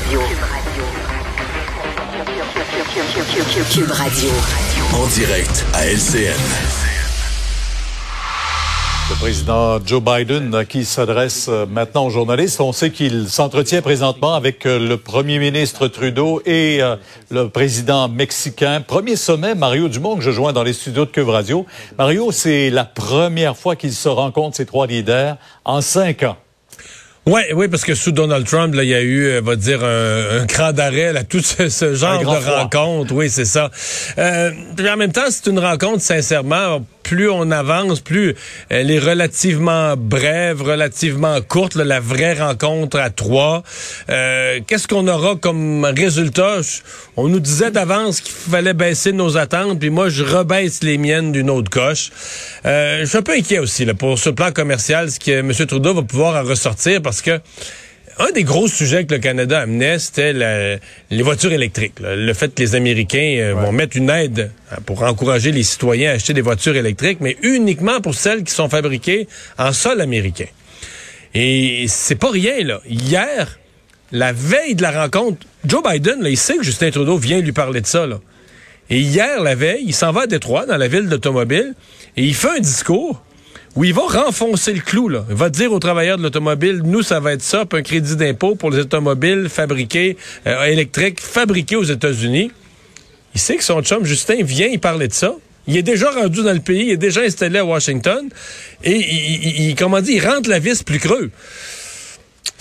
Radio. Cube Radio. En direct à LCN. Le président Joe Biden euh, qui s'adresse euh, maintenant aux journalistes. On sait qu'il s'entretient présentement avec euh, le premier ministre Trudeau et le président mexicain. Premier sommet, Mario Dumont, que je joins dans les studios de Cube Radio. Mario, c'est la première fois qu'ils se rencontrent, ces trois leaders, en cinq ans. Oui, oui, parce que sous Donald Trump, là, il y a eu, on va dire, un, un cran d'arrêt à tout ce, genre de rencontre. Oui, c'est ça. Euh, en même temps, c'est une rencontre, sincèrement, plus on avance, plus elle est relativement brève, relativement courte, la vraie rencontre à trois. Euh, qu'est-ce qu'on aura comme résultat? On nous disait d'avance qu'il fallait baisser nos attentes, puis moi, je rebaisse les miennes d'une autre coche. Euh, je suis un peu inquiet aussi pour ce plan commercial, ce que M. Trudeau va pouvoir en ressortir, parce que un des gros sujets que le Canada amenait, c'était les voitures électriques. Le fait que les Américains euh, vont mettre une aide hein, pour encourager les citoyens à acheter des voitures électriques, mais uniquement pour celles qui sont fabriquées en sol américain. Et c'est pas rien, là. Hier, la veille de la rencontre, Joe Biden, là, il sait que Justin Trudeau vient lui parler de ça, là. Et hier, la veille, il s'en va à Détroit, dans la ville d'automobile, et il fait un discours où il va renfoncer le clou. Là. Il va dire aux travailleurs de l'automobile, nous, ça va être ça, un crédit d'impôt pour les automobiles fabriqués, euh, électriques, fabriqués aux États-Unis. Il sait que son chum Justin vient y parler de ça. Il est déjà rendu dans le pays, il est déjà installé à Washington, et il, il comment dire, il rentre la vis plus creux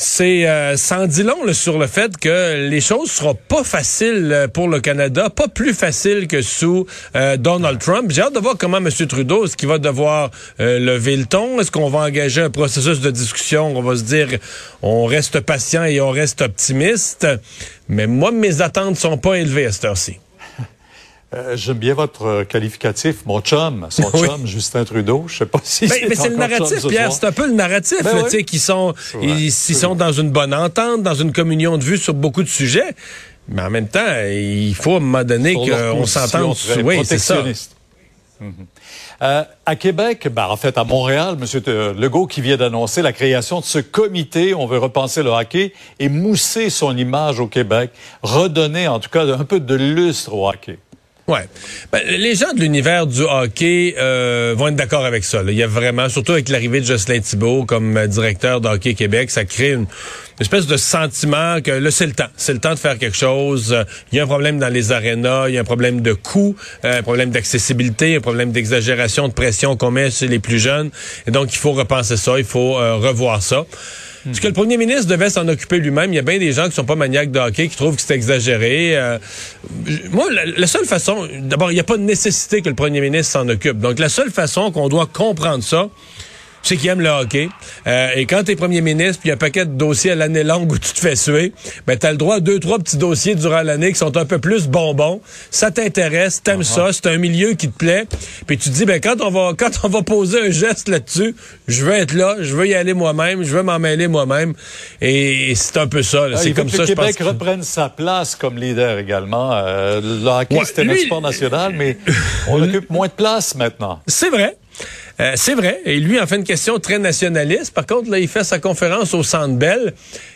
c'est euh, sans dit long sur le fait que les choses seront pas faciles euh, pour le Canada, pas plus faciles que sous euh, Donald Trump. J'ai hâte de voir comment M. Trudeau, est-ce qu'il va devoir lever le ton? Est-ce qu'on va engager un processus de discussion? On va se dire, on reste patient et on reste optimiste. Mais moi, mes attentes sont pas élevées à cette heure-ci. Euh, j'aime bien votre euh, qualificatif, mon chum, son chum, Justin Trudeau. Je sais pas si ben, c'est. Mais c'est le narratif, Pierre. C'est un peu le narratif, ben tu sais, qui sont, ils, sont dans une bonne entente, dans une communion de vues sur beaucoup de sujets. Mais en même temps, il faut à un moment donné qu'on s'entende. Oui, c'est ça. Mhm. Euh, à Québec, ben, en fait à Montréal, M. Legault qui vient d'annoncer la création de ce comité, on veut repenser le hockey et mousser son image au Québec, redonner en tout cas un peu de lustre au hockey. Ouais. Ben, les gens de l'univers du hockey euh, vont être d'accord avec ça. Il y a vraiment, surtout avec l'arrivée de Jocelyn Thibault comme euh, directeur de Hockey Québec, ça crée une, espèce de sentiment que là, c'est le temps. C'est le temps de faire quelque chose. Il y a un problème dans les arénas, il y a un problème de coût, euh, un problème d'accessibilité, un problème d'exagération de pression qu'on met sur les plus jeunes. Et donc, il faut repenser ça, il faut revoir ça. Est-ce que le premier ministre devait s'en occuper lui-même? Il y a bien des gens qui sont pas maniaques de hockey, qui trouvent que c'est exagéré. Euh, moi, la, seule façon, d'abord, il n'y a pas de nécessité que le premier ministre s'en occupe. Donc, la seule façon qu'on doit comprendre ça, c'est qu'il aime le hockey. Euh, et quand t'es premier ministre, puis il y a un paquet de dossiers à l'année longue où tu te fais suer, ben t'as le droit à deux, trois petits dossiers durant l'année qui sont un peu plus bonbons. Ça t'intéresse, t'aimes uh-huh. ça, c'est un milieu qui te plaît. Puis tu te dis, ben quand on va quand on va poser un geste là-dessus, je veux être là, je veux y aller moi-même, je veux m'en mêler moi-même. Et c'est un peu ça. c'est comme ça. Que Québec reprenne sa place comme leader également. Euh, le hockey, c'était notre sport national, mais on occupe moins de place maintenant. C'est vrai. Euh, c'est vrai. Et lui, en fait une question très nationaliste. Par contre, là, il fait sa conférence au Centre Bell.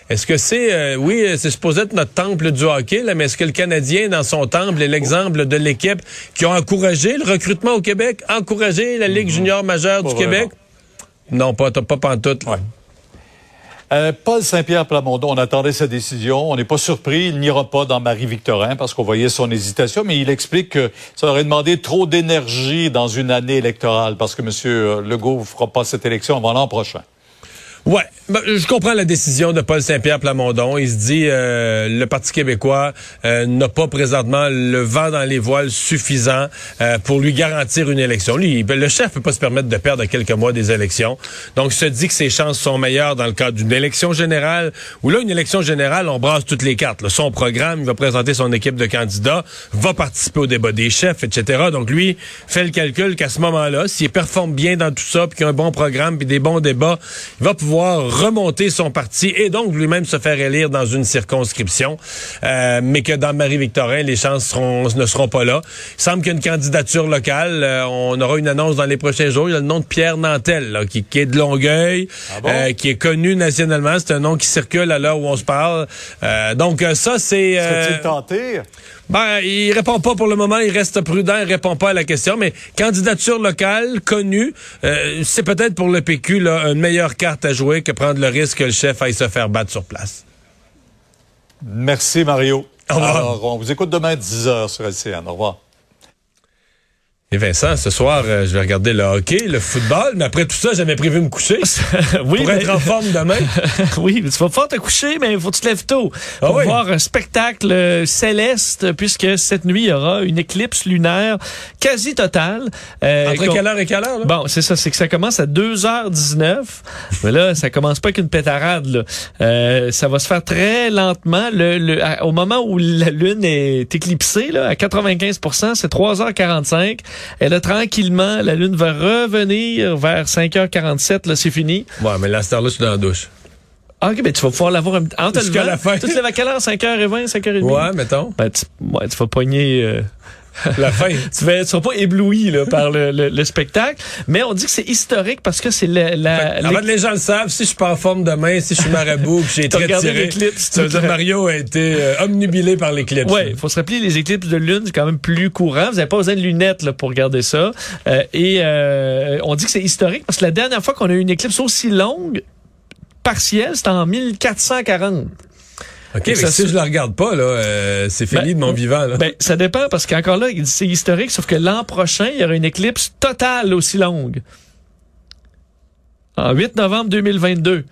Est-ce que c'est, euh, oui, c'est supposé être notre temple du hockey, là, mais est-ce que le Canadien, dans son temple, est l'exemple de l'équipe qui a encouragé le recrutement au Québec, encouragé la Ligue mhm. junior majeure du Québec? Non, pas, pas pantoute. Ouais. Euh, Paul Saint-Pierre Plamondon, on attendait sa décision. On n'est pas surpris. Il n'ira pas dans Marie-Victorin parce qu'on voyait son hésitation, mais il explique que ça aurait demandé trop d'énergie dans une année électorale parce que M. Legault ne fera pas cette élection avant l'an prochain. Ouais, ben, je comprends la décision de Paul Saint-Pierre Plamondon. Il se dit euh, le Parti québécois euh, n'a pas présentement le vent dans les voiles suffisant euh, pour lui garantir une élection. Lui, le chef peut pas se permettre de perdre quelques mois des élections. Donc, il se dit que ses chances sont meilleures dans le cadre d'une élection générale. Où là, une élection générale, on brasse toutes les cartes. Son programme, il va présenter son équipe de candidats, va participer au débat des chefs, etc. Donc, lui fait le calcul qu'à ce moment-là, s'il performe bien dans tout ça, puis qu'il a un bon programme, puis des bons débats, il va pouvoir pouvoir remonter son parti et donc lui-même se faire élire dans une circonscription, euh, mais que dans Marie-Victorin, les chances seront, ne seront pas là. Il semble qu'il y a une candidature locale. Euh, on aura une annonce dans les prochains jours. Il y a le nom de Pierre Nantel, là, qui, qui, est de Longueuil, ah bon? euh, qui est connu nationalement. C'est un nom qui circule à l'heure où on se parle. Donc ça, c'est... Tenté? Ben, il répond pas pour le moment, il reste prudent, il répond pas à la question, mais candidature locale, connue, euh, c'est peut-être pour le PQ là, une meilleure carte à jouer que prendre le risque que le chef aille se faire battre sur place. Merci, Mario. Au revoir. Alors, on vous écoute demain à 10h sur LCN. Au revoir. Et Vincent, ce soir, euh, je vais regarder le hockey, le football, mais après tout ça, j'avais prévu me coucher oui, pour mais- être en forme demain. oui, mais tu vas pouvoir te coucher, mais il faut que tu te lèves tôt Ah pour oui? voir un spectacle euh, céleste, puisque cette nuit, il y aura une éclipse lunaire quasi totale. euh, Entre quelle heure et quelle heure? là? Bon, c'est ça, c'est que ça commence à 2h19. Mais là, ça commence pas qu'une pétarade. Là. Euh, ça va se faire très lentement. Le, le- à- au moment où la Lune est éclipsée, là, à 95% c'est 3h45. Et là, tranquillement, la Lune va revenir vers 5h47. Là, c'est fini. Ouais, mais là, cette heure-là, je suis dans la douche. Ah, OK, ben tu vas pouvoir l'avoir un- en te levant. la fin. Tu te lèves à quelle heure? 5h20, 5h30? Ouais, mettons. Ben, tu, ouais, tu vas pogner... euh, La fin. tu vas, tu seras pas ébloui là, par le, le- le spectacle, mais on dit que c'est historique parce que c'est la, la, Avant que les gens le savent, si je suis pas en forme demain, si je suis marabout, que j'ai été retiré, l'éclipse, ça veut dire Mario a été euh, omnubilé par l'éclipse. Ouais, il faut se rappeler les éclipses de lune, c'est quand même plus courant. Vous n'avez pas besoin de lunettes là, pour regarder ça. Euh, et euh, on dit que c'est historique parce que la dernière fois qu'on a eu une éclipse aussi longue, partielle, c'était en 1440. OK, mais Ça, si je la regarde pas, là, euh, c'est fini Ben, de mon vivant. Là. Ben, ça dépend parce qu'encore là, c'est historique, sauf que l'an prochain, il y aura une éclipse totale aussi longue. En 8 novembre 2022.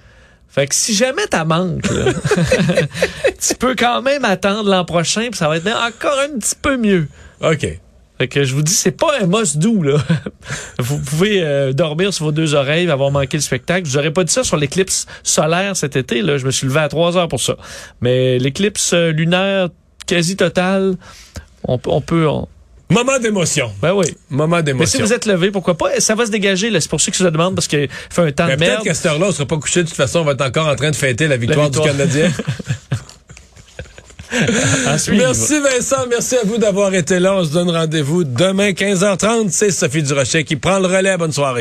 Fait que si jamais t'as manque, là, tu peux quand même attendre l'an prochain, puis ça va être encore un petit peu mieux. OK. Fait que je vous dis, c'est pas un must doux, là. vous pouvez euh, dormir sur vos deux oreilles, avoir manqué le spectacle. Je n'aurais pas dit ça sur l'éclipse solaire cet été, là. Je me suis levé à 3 heures pour ça. Mais l'éclipse euh, lunaire quasi totale, on, peut- on peut... on- Moment d'émotion. Ben oui. Moment Mais si d'émotion. vous êtes levé, pourquoi pas? Ça va se dégager, là. C'est pour ça que je le demande, parce qu'il fait un temps Mais de peut-être merde. qu'à cette heure-là, on sera pas couché. De toute façon, on va être encore en train de fêter la victoire, victoire. du Canadien. Merci Vincent, merci à vous d'avoir été là. On se donne rendez-vous demain 15h30. C'est Sophie Durocher qui prend le relais. Bonne soirée.